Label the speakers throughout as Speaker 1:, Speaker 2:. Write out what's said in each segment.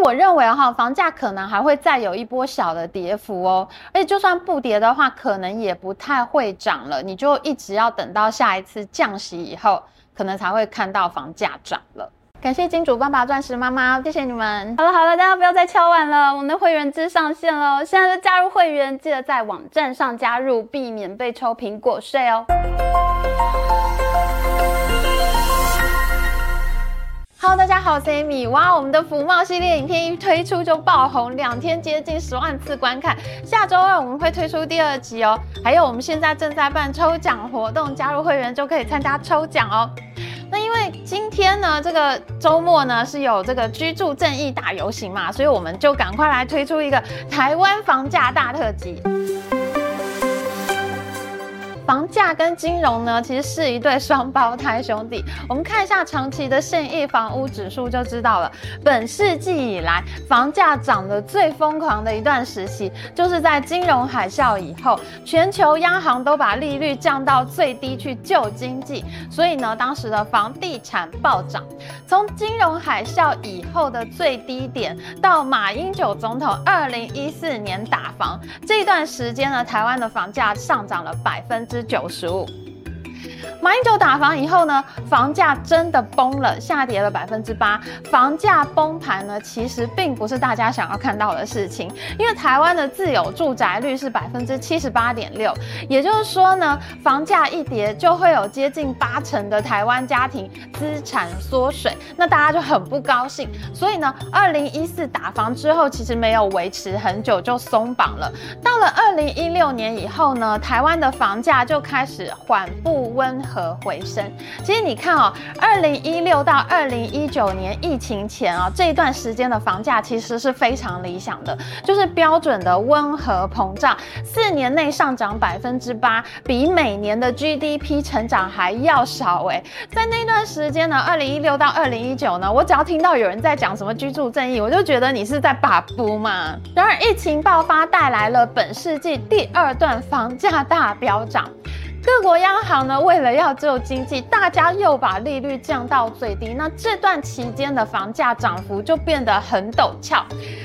Speaker 1: 我认为哈，房价可能还会再有一波小的跌幅哦。而且就算不跌的话，可能也不太会涨了。你就一直要等到下一次降息以后，可能才会看到房价涨了。感谢金主爸爸、钻石妈妈，谢谢你们。好了好了，大家不要再敲碗了，我们的会员制上线了，现在就加入会员，记得在网站上加入，避免被抽苹果税哦。Hello，大家好，我是 Amy。哇，我们的福茂系列影片一推出就爆红，两天接近十万次观看。下周二我们会推出第二集哦。还有，我们现在正在办抽奖活动，加入会员就可以参加抽奖哦。那因为今天呢，这个周末呢是有这个居住正义大游行嘛，所以我们就赶快来推出一个台湾房价大特辑。房价跟金融呢，其实是一对双胞胎兄弟。我们看一下长期的信义房屋指数就知道了。本世纪以来，房价涨得最疯狂的一段时期，就是在金融海啸以后，全球央行都把利率降到最低去救经济，所以呢，当时的房地产暴涨。从金融海啸以后的最低点，到马英九总统二零一四年打房这段时间呢，台湾的房价上涨了百分之九十五。马英九打房以后呢，房价真的崩了，下跌了百分之八。房价崩盘呢，其实并不是大家想要看到的事情，因为台湾的自有住宅率是百分之七十八点六，也就是说呢，房价一跌，就会有接近八成的台湾家庭资产缩水，那大家就很不高兴。所以呢，二零一四打房之后，其实没有维持很久就松绑了。到了二零一六年以后呢，台湾的房价就开始缓步温温和回升。其实你看哦，二零一六到二零一九年疫情前啊，这一段时间的房价其实是非常理想的，就是标准的温和膨胀，四年内上涨百分之八，比每年的 GDP 成长还要少哎。在那段时间呢，二零一六到二零一九呢，我只要听到有人在讲什么居住正义，我就觉得你是在把布嘛。然而疫情爆发带来了本世纪第二段房价大飙涨。各国央行呢，为了要救经济，大家又把利率降到最低。那这段期间的房价涨幅就变得很陡峭。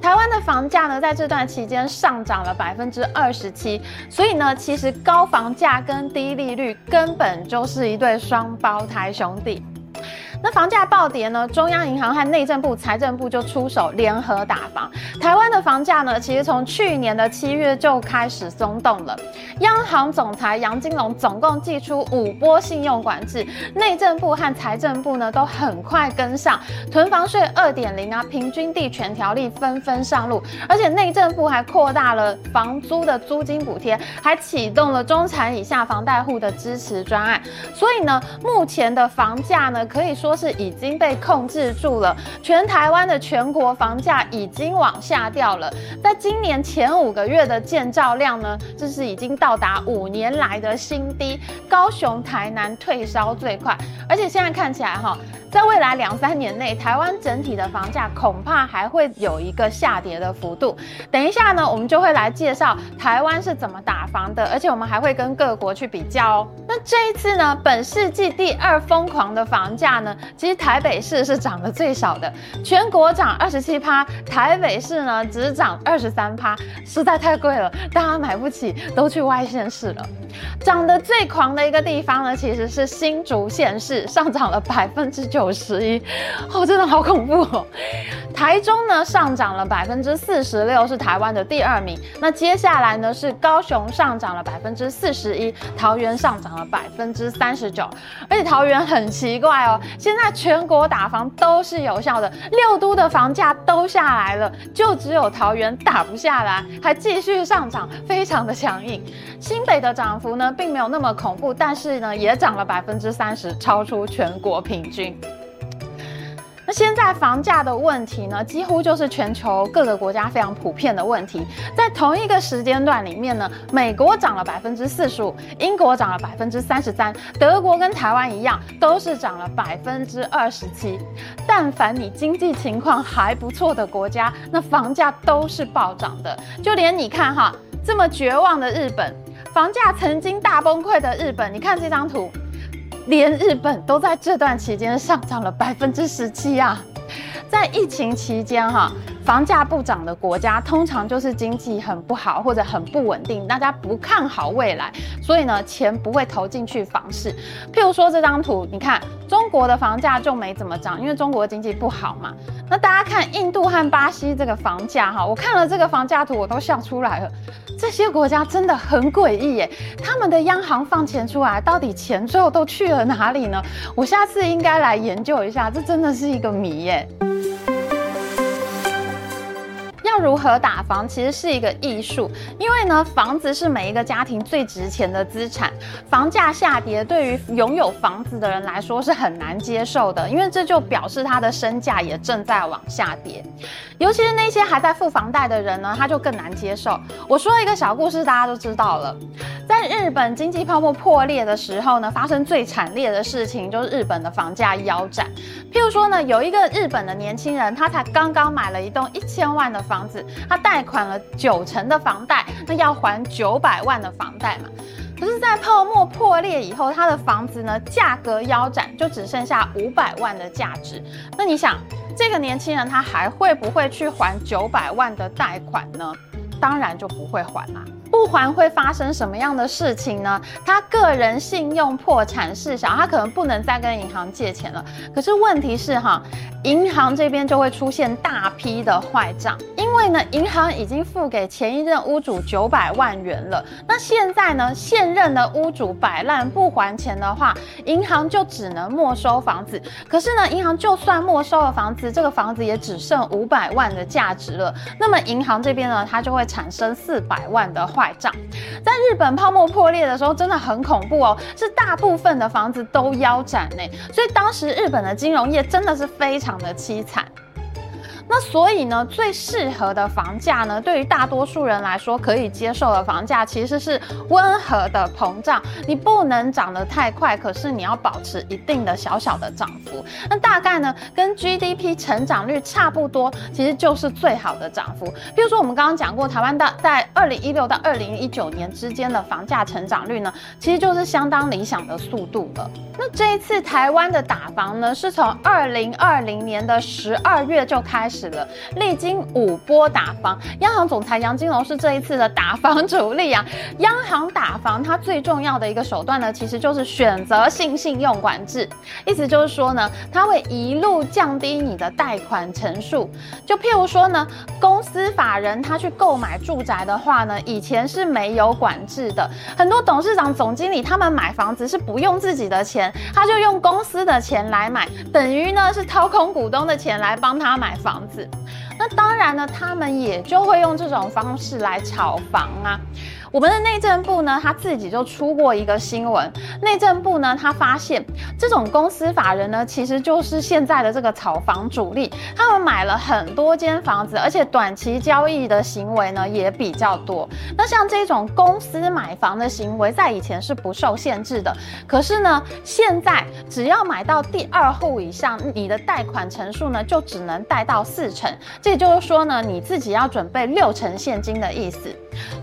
Speaker 1: 台湾的房价呢，在这段期间上涨了百分之二十七。所以呢，其实高房价跟低利率根本就是一对双胞胎兄弟。那房价暴跌呢，中央银行和内政部、财政部就出手联合打房。台湾的房价呢，其实从去年的七月就开始松动了。央行总裁杨金龙总共祭出五波信用管制，内政部和财政部呢都很快跟上。囤房税二点零啊，平均地权条例纷纷上路，而且内政部还扩大了房租的租金补贴，还启动了中产以下房贷户的支持专案。所以呢，目前的房价呢，可以说。说是已经被控制住了，全台湾的全国房价已经往下掉了。在今年前五个月的建造量呢，这是已经到达五年来的新低。高雄、台南退烧最快，而且现在看起来哈。在未来两三年内，台湾整体的房价恐怕还会有一个下跌的幅度。等一下呢，我们就会来介绍台湾是怎么打房的，而且我们还会跟各国去比较哦。那这一次呢，本世纪第二疯狂的房价呢，其实台北市是涨得最少的，全国涨二十七趴，台北市呢只涨二十三趴，实在太贵了，大家买不起，都去外县市了。涨得最狂的一个地方呢，其实是新竹县市，上涨了百分之九五十一，哦，真的好恐怖哦。台中呢上涨了百分之四十六，是台湾的第二名。那接下来呢是高雄上涨了百分之四十一，桃园上涨了百分之三十九。而且桃园很奇怪哦，现在全国打房都是有效的，六都的房价都下来了，就只有桃园打不下来，还继续上涨，非常的强硬。新北的涨幅呢，并没有那么恐怖，但是呢，也涨了百分之三十，超出全国平均。那现在房价的问题呢，几乎就是全球各个国家非常普遍的问题。在同一个时间段里面呢，美国涨了百分之四十五，英国涨了百分之三十三，德国跟台湾一样，都是涨了百分之二十七。但凡你经济情况还不错的国家，那房价都是暴涨的。就连你看哈，这么绝望的日本。房价曾经大崩溃的日本，你看这张图，连日本都在这段期间上涨了百分之十七啊！在疫情期间哈，房价不涨的国家，通常就是经济很不好或者很不稳定，大家不看好未来，所以呢，钱不会投进去房市。譬如说这张图，你看中国的房价就没怎么涨，因为中国经济不好嘛。那大家看印度和巴西这个房价哈，我看了这个房价图，我都笑出来了。这些国家真的很诡异耶，他们的央行放钱出来，到底钱最后都去了哪里呢？我下次应该来研究一下，这真的是一个谜耶。如何打房其实是一个艺术，因为呢，房子是每一个家庭最值钱的资产，房价下跌对于拥有房子的人来说是很难接受的，因为这就表示他的身价也正在往下跌，尤其是那些还在付房贷的人呢，他就更难接受。我说一个小故事，大家都知道了，在日本经济泡沫破裂的时候呢，发生最惨烈的事情就是日本的房价腰斩。譬如说呢，有一个日本的年轻人，他才刚刚买了一栋一千万的房他贷款了九成的房贷，那要还九百万的房贷嘛。可是，在泡沫破裂以后，他的房子呢，价格腰斩，就只剩下五百万的价值。那你想，这个年轻人他还会不会去还九百万的贷款呢？当然就不会还啦。不还会发生什么样的事情呢？他个人信用破产事小，他可能不能再跟银行借钱了。可是问题是哈，银行这边就会出现大批的坏账，因为呢，银行已经付给前一任屋主九百万元了。那现在呢，现任的屋主摆烂不还钱的话，银行就只能没收房子。可是呢，银行就算没收了房子，这个房子也只剩五百万的价值了。那么银行这边呢，它就会产生四百万的坏账，在日本泡沫破裂的时候，真的很恐怖哦，是大部分的房子都腰斩呢，所以当时日本的金融业真的是非常的凄惨。那所以呢，最适合的房价呢，对于大多数人来说可以接受的房价，其实是温和的膨胀。你不能涨得太快，可是你要保持一定的小小的涨幅。那大概呢，跟 GDP 成长率差不多，其实就是最好的涨幅。比如说我们刚刚讲过，台湾的在二零一六到二零一九年之间的房价成长率呢，其实就是相当理想的速度了。那这一次台湾的打房呢，是从二零二零年的十二月就开始了，历经五波打房。央行总裁杨金龙是这一次的打房主力啊。央行打房，它最重要的一个手段呢，其实就是选择性信用管制。意思就是说呢，它会一路降低你的贷款成数。就譬如说呢，公司法人他去购买住宅的话呢，以前是没有管制的，很多董事长、总经理他们买房子是不用自己的钱。他就用公司的钱来买，等于呢是掏空股东的钱来帮他买房那当然呢，他们也就会用这种方式来炒房啊。我们的内政部呢，他自己就出过一个新闻。内政部呢，他发现这种公司法人呢，其实就是现在的这个炒房主力。他们买了很多间房子，而且短期交易的行为呢也比较多。那像这种公司买房的行为，在以前是不受限制的。可是呢，现在只要买到第二户以上，你的贷款成数呢就只能贷到四成。这也就是说呢，你自己要准备六成现金的意思。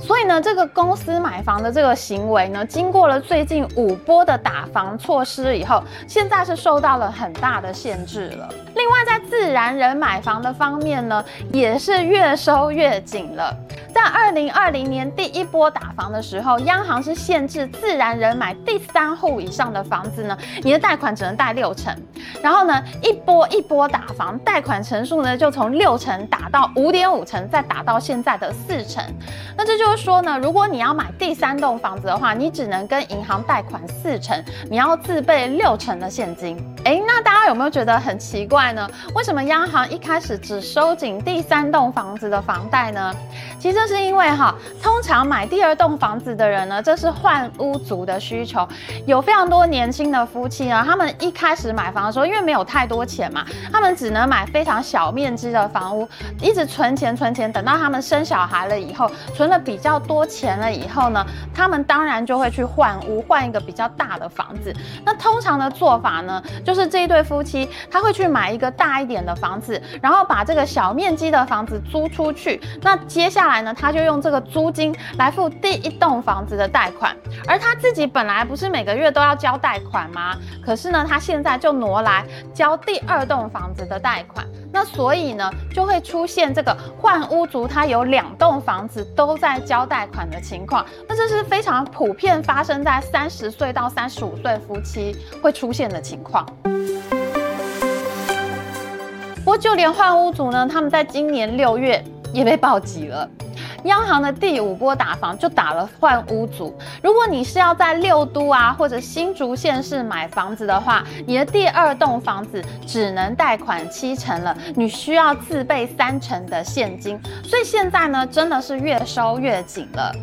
Speaker 1: 所以呢，这个公司买房的这个行为呢，经过了最近五波的打房措施以后，现在是受到了很大的限制了。另外，在自然人买房的方面呢，也是越收越紧了。在二零二零年第一波打房的时候，央行是限制自然人买第三户以上的房子呢，你的贷款只能贷六成。然后呢，一波一波打房，贷款成数呢就从六成打到五点五成，再打到现在的四成。那这就是说呢，如果如果你要买第三栋房子的话，你只能跟银行贷款四成，你要自备六成的现金。诶，那大家有没有觉得很奇怪呢？为什么央行一开始只收紧第三栋房子的房贷呢？其实这是因为哈，通常买第二栋房子的人呢，这是换屋族的需求，有非常多年轻的夫妻呢，他们一开始买房的时候，因为没有太多钱嘛，他们只能买非常小面积的房屋，一直存钱存钱，等到他们生小孩了以后，存了比较多钱了以后呢，他们当然就会去换屋，换一个比较大的房子。那通常的做法呢，就是这一对夫妻他会去买一个大一点的房子，然后把这个小面积的房子租出去。那接下来呢，他就用这个租金来付第一栋房子的贷款，而他自己本来不是每个月都要交贷款吗？可是呢，他现在就挪来交第二栋房子的贷款。那所以呢，就会出现这个换屋族，他有两栋房子都在交贷款的情况。那这是非常普遍发生在三十岁到三十五岁夫妻会出现的情况。不过就连换屋族呢，他们在今年六月也被暴击了。央行的第五波打房就打了换屋族。如果你是要在六都啊或者新竹县市买房子的话，你的第二栋房子只能贷款七成了，你需要自备三成的现金。所以现在呢，真的是越收越紧了。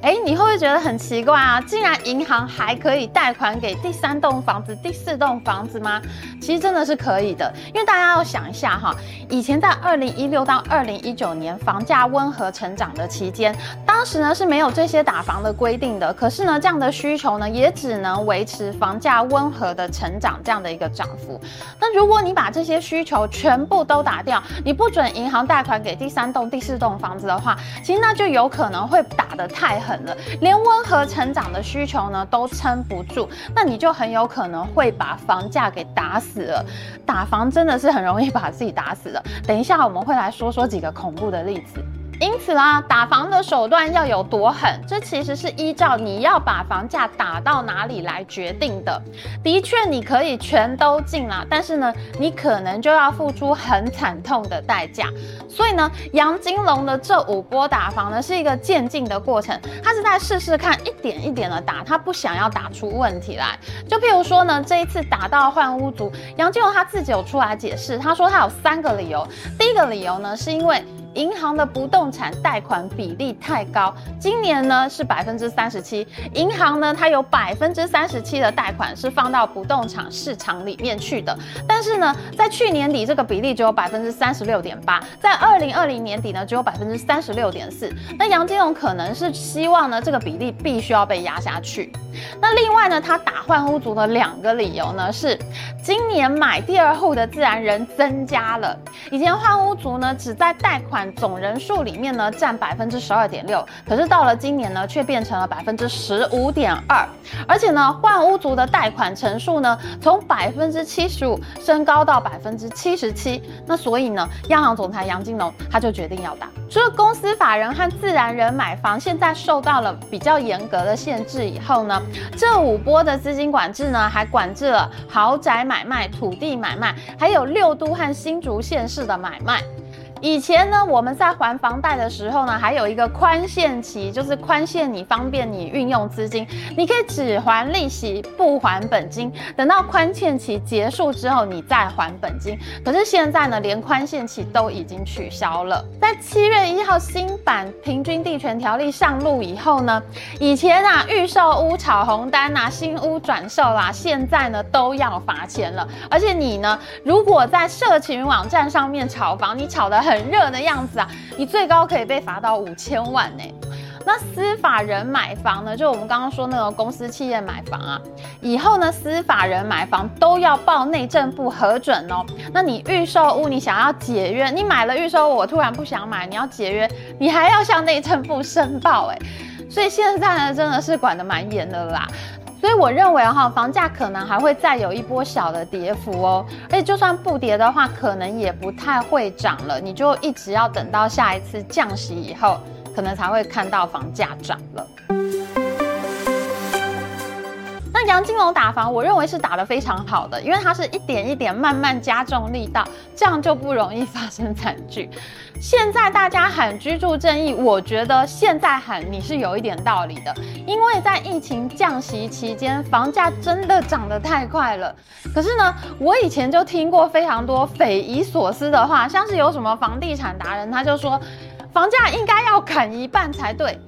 Speaker 1: 哎，你会不会觉得很奇怪啊？竟然银行还可以贷款给第三栋房子、第四栋房子吗？其实真的是可以的，因为大家要想一下哈，以前在二零一六到二零一九年房价温和成长的期间，当时呢是没有这些打房的规定的，可是呢这样的需求呢也只能维持房价温和的成长这样的一个涨幅。那如果你把这些需求全部都打掉，你不准银行贷款给第三栋、第四栋房子的话，其实那就有可能会打得太狠了，连温和成长的需求呢都撑不住，那你就很有可能会把房价给打死了。打房真的是很容易把自己打死的。等一下我们会来说说几个恐怖的例子。因此啦，打房的手段要有多狠，这其实是依照你要把房价打到哪里来决定的。的确，你可以全都进啦，但是呢，你可能就要付出很惨痛的代价。所以呢，杨金龙的这五波打房呢，是一个渐进的过程，他是在试试看，一点一点的打，他不想要打出问题来。就譬如说呢，这一次打到换屋族，杨金龙他自己有出来解释，他说他有三个理由。第一个理由呢，是因为银行的不动产贷款比例太高，今年呢是百分之三十七。银行呢，它有百分之三十七的贷款是放到不动产市场里面去的。但是呢，在去年底这个比例只有百分之三十六点八，在二零二零年底呢只有百分之三十六点四。那杨金龙可能是希望呢这个比例必须要被压下去。那另外呢，他打换屋族的两个理由呢是，今年买第二户的自然人增加了。以前换屋族呢只在贷款总人数里面呢占百分之十二点六，可是到了今年呢却变成了百分之十五点二，而且呢换屋族的贷款成数呢从百分之七十五升高到百分之七十七。那所以呢，央行总裁杨金龙他就决定要打。除了公司法人和自然人买房现在受到了比较严格的限制以后呢，这五波的资金管制呢，还管制了豪宅买卖、土地买卖，还有六都和新竹县市的买卖。以前呢，我们在还房贷的时候呢，还有一个宽限期，就是宽限你方便你运用资金，你可以只还利息不还本金，等到宽限期结束之后你再还本金。可是现在呢，连宽限期都已经取消了。在七月一号新版平均地权条例上路以后呢，以前啊预售屋炒红单啊，新屋转售啦，现在呢都要罚钱了。而且你呢，如果在社群网站上面炒房，你炒得很热的样子啊，你最高可以被罚到五千万呢。那司法人买房呢，就我们刚刚说那个公司企业买房啊，以后呢，司法人买房都要报内政部核准哦。那你预售屋，你想要解约，你买了预售屋，我突然不想买，你要解约，你还要向内政部申报哎。所以现在呢，真的是管得蛮严的啦。所以我认为哈，房价可能还会再有一波小的跌幅哦，而且就算不跌的话，可能也不太会涨了，你就一直要等到下一次降息以后，可能才会看到房价涨了。金龙打房，我认为是打得非常好的，因为它是一点一点慢慢加重力道，这样就不容易发生惨剧。现在大家喊居住正义，我觉得现在喊你是有一点道理的，因为在疫情降息期间，房价真的涨得太快了。可是呢，我以前就听过非常多匪夷所思的话，像是有什么房地产达人他就说，房价应该要砍一半才对。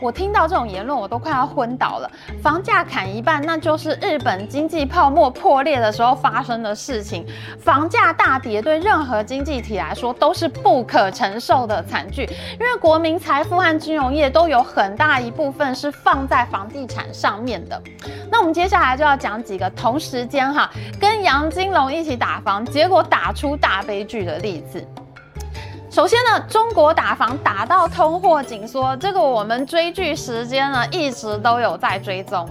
Speaker 1: 我听到这种言论，我都快要昏倒了。房价砍一半，那就是日本经济泡沫破裂的时候发生的事情。房价大跌，对任何经济体来说都是不可承受的惨剧，因为国民财富和金融业都有很大一部分是放在房地产上面的。那我们接下来就要讲几个同时间哈，跟杨金龙一起打房，结果打出大悲剧的例子。首先呢，中国打房打到通货紧缩，这个我们追剧时间呢一直都有在追踪，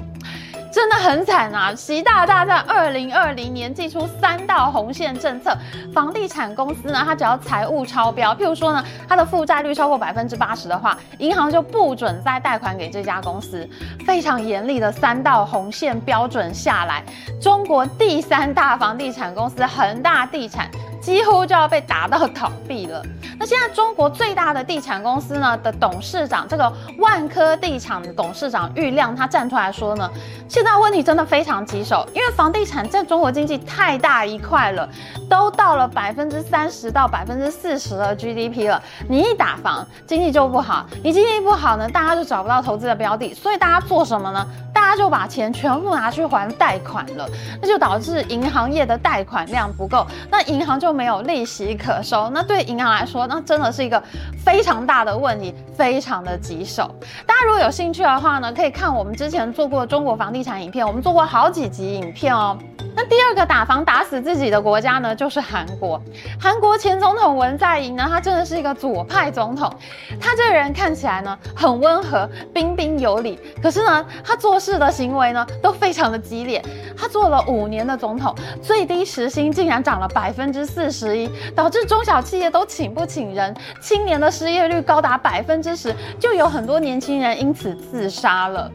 Speaker 1: 真的很惨啊！习大大在二零二零年祭出三道红线政策，房地产公司呢，它只要财务超标，譬如说呢，它的负债率超过百分之八十的话，银行就不准再贷款给这家公司。非常严厉的三道红线标准下来，中国第三大房地产公司恒大地产。几乎就要被打到倒闭了。那现在中国最大的地产公司呢的董事长，这个万科地产的董事长郁亮，他站出来说呢，现在问题真的非常棘手，因为房地产占中国经济太大一块了，都到了百分之三十到百分之四十的 GDP 了。你一打房，经济就不好，你经济不好呢，大家就找不到投资的标的，所以大家做什么呢？大家就把钱全部拿去还贷款了，那就导致银行业的贷款量不够，那银行就没有利息可收。那对银行来说，那真的是一个非常大的问题，非常的棘手。大家如果有兴趣的话呢，可以看我们之前做过中国房地产影片，我们做过好几集影片哦。那第二个打房打死自己的国家呢，就是韩国。韩国前总统文在寅呢，他真的是一个左派总统。他这个人看起来呢很温和、彬彬有礼，可是呢，他做事的行为呢都非常的激烈。他做了五年的总统，最低时薪竟然涨了百分之四十一，导致中小企业都请不请人，青年的失业率高达百分之十，就有很多年轻人因此自杀了。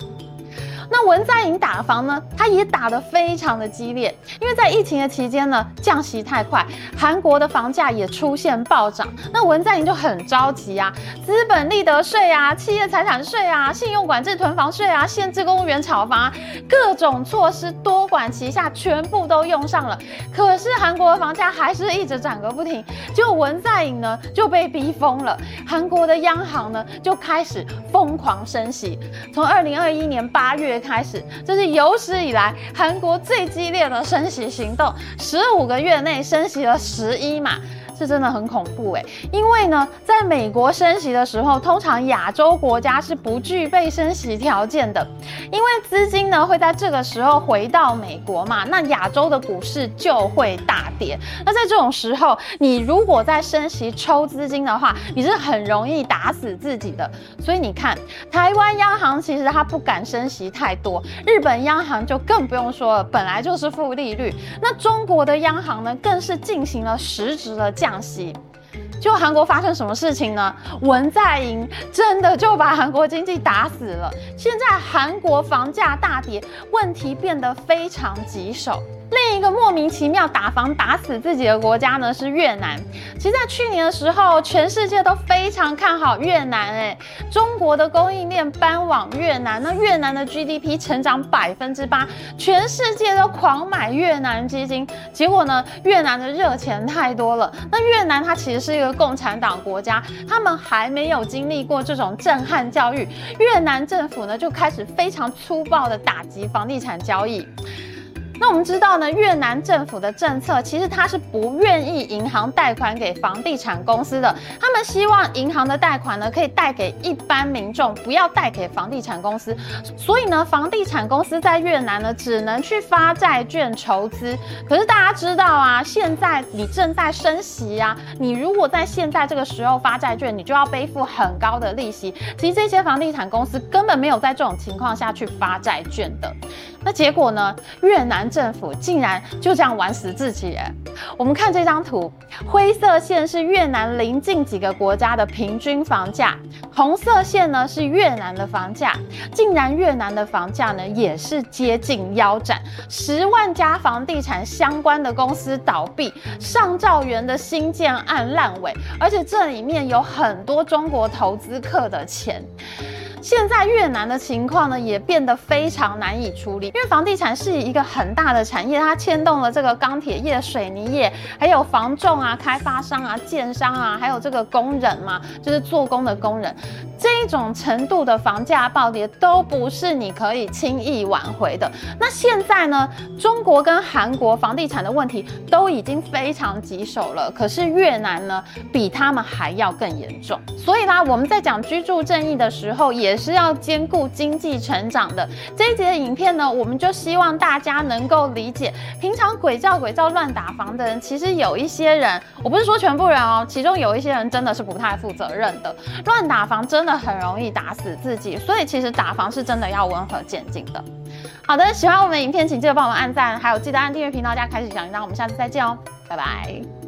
Speaker 1: 那文在寅打房呢，他也打得非常的激烈，因为在疫情的期间呢，降息太快，韩国的房价也出现暴涨。那文在寅就很着急啊，资本利得税啊，企业财产税啊，信用管制囤房税啊，限制公务员炒房啊，各种措施多管齐下，全部都用上了。可是韩国的房价还是一直涨个不停，就文在寅呢就被逼疯了，韩国的央行呢就开始疯狂升息，从二零二一年八月。开始，这是有史以来韩国最激烈的升息行动，十五个月内升息了十一码。这真的很恐怖诶，因为呢，在美国升息的时候，通常亚洲国家是不具备升息条件的，因为资金呢会在这个时候回到美国嘛，那亚洲的股市就会大跌。那在这种时候，你如果在升息抽资金的话，你是很容易打死自己的。所以你看，台湾央行其实它不敢升息太多，日本央行就更不用说了，本来就是负利率。那中国的央行呢，更是进行了实质的降。降息，就韩国发生什么事情呢？文在寅真的就把韩国经济打死了。现在韩国房价大跌，问题变得非常棘手。一个莫名其妙打房打死自己的国家呢，是越南。其实，在去年的时候，全世界都非常看好越南，哎，中国的供应链搬往越南，那越南的 GDP 成长百分之八，全世界都狂买越南基金。结果呢，越南的热钱太多了。那越南它其实是一个共产党国家，他们还没有经历过这种震撼教育，越南政府呢就开始非常粗暴的打击房地产交易。那我们知道呢，越南政府的政策其实它是不愿意银行贷款给房地产公司的，他们希望银行的贷款呢可以贷给一般民众，不要贷给房地产公司。所以呢，房地产公司在越南呢只能去发债券筹资。可是大家知道啊，现在你正在升息啊，你如果在现在这个时候发债券，你就要背负很高的利息。其实这些房地产公司根本没有在这种情况下去发债券的。那结果呢，越南。政府竟然就这样玩死自己耶！我们看这张图，灰色线是越南邻近几个国家的平均房价，红色线呢是越南的房价。竟然越南的房价呢也是接近腰斩，十万家房地产相关的公司倒闭，上兆元的新建案烂尾，而且这里面有很多中国投资客的钱。现在越南的情况呢，也变得非常难以处理，因为房地产是一个很大的产业，它牵动了这个钢铁业、水泥业，还有房仲啊、开发商啊、建商啊，还有这个工人嘛，就是做工的工人，这种程度的房价暴跌都不是你可以轻易挽回的。那现在呢，中国跟韩国房地产的问题都已经非常棘手了，可是越南呢，比他们还要更严重。所以啦，我们在讲居住正义的时候，也也是要兼顾经济成长的。这一集的影片呢，我们就希望大家能够理解，平常鬼叫鬼叫乱打房的人，其实有一些人，我不是说全部人哦，其中有一些人真的是不太负责任的，乱打房真的很容易打死自己。所以其实打房是真的要温和渐进的。好的，喜欢我们影片，请记得帮我们按赞，还有记得按订阅频道加开始小铃铛。我们下次再见哦，拜拜。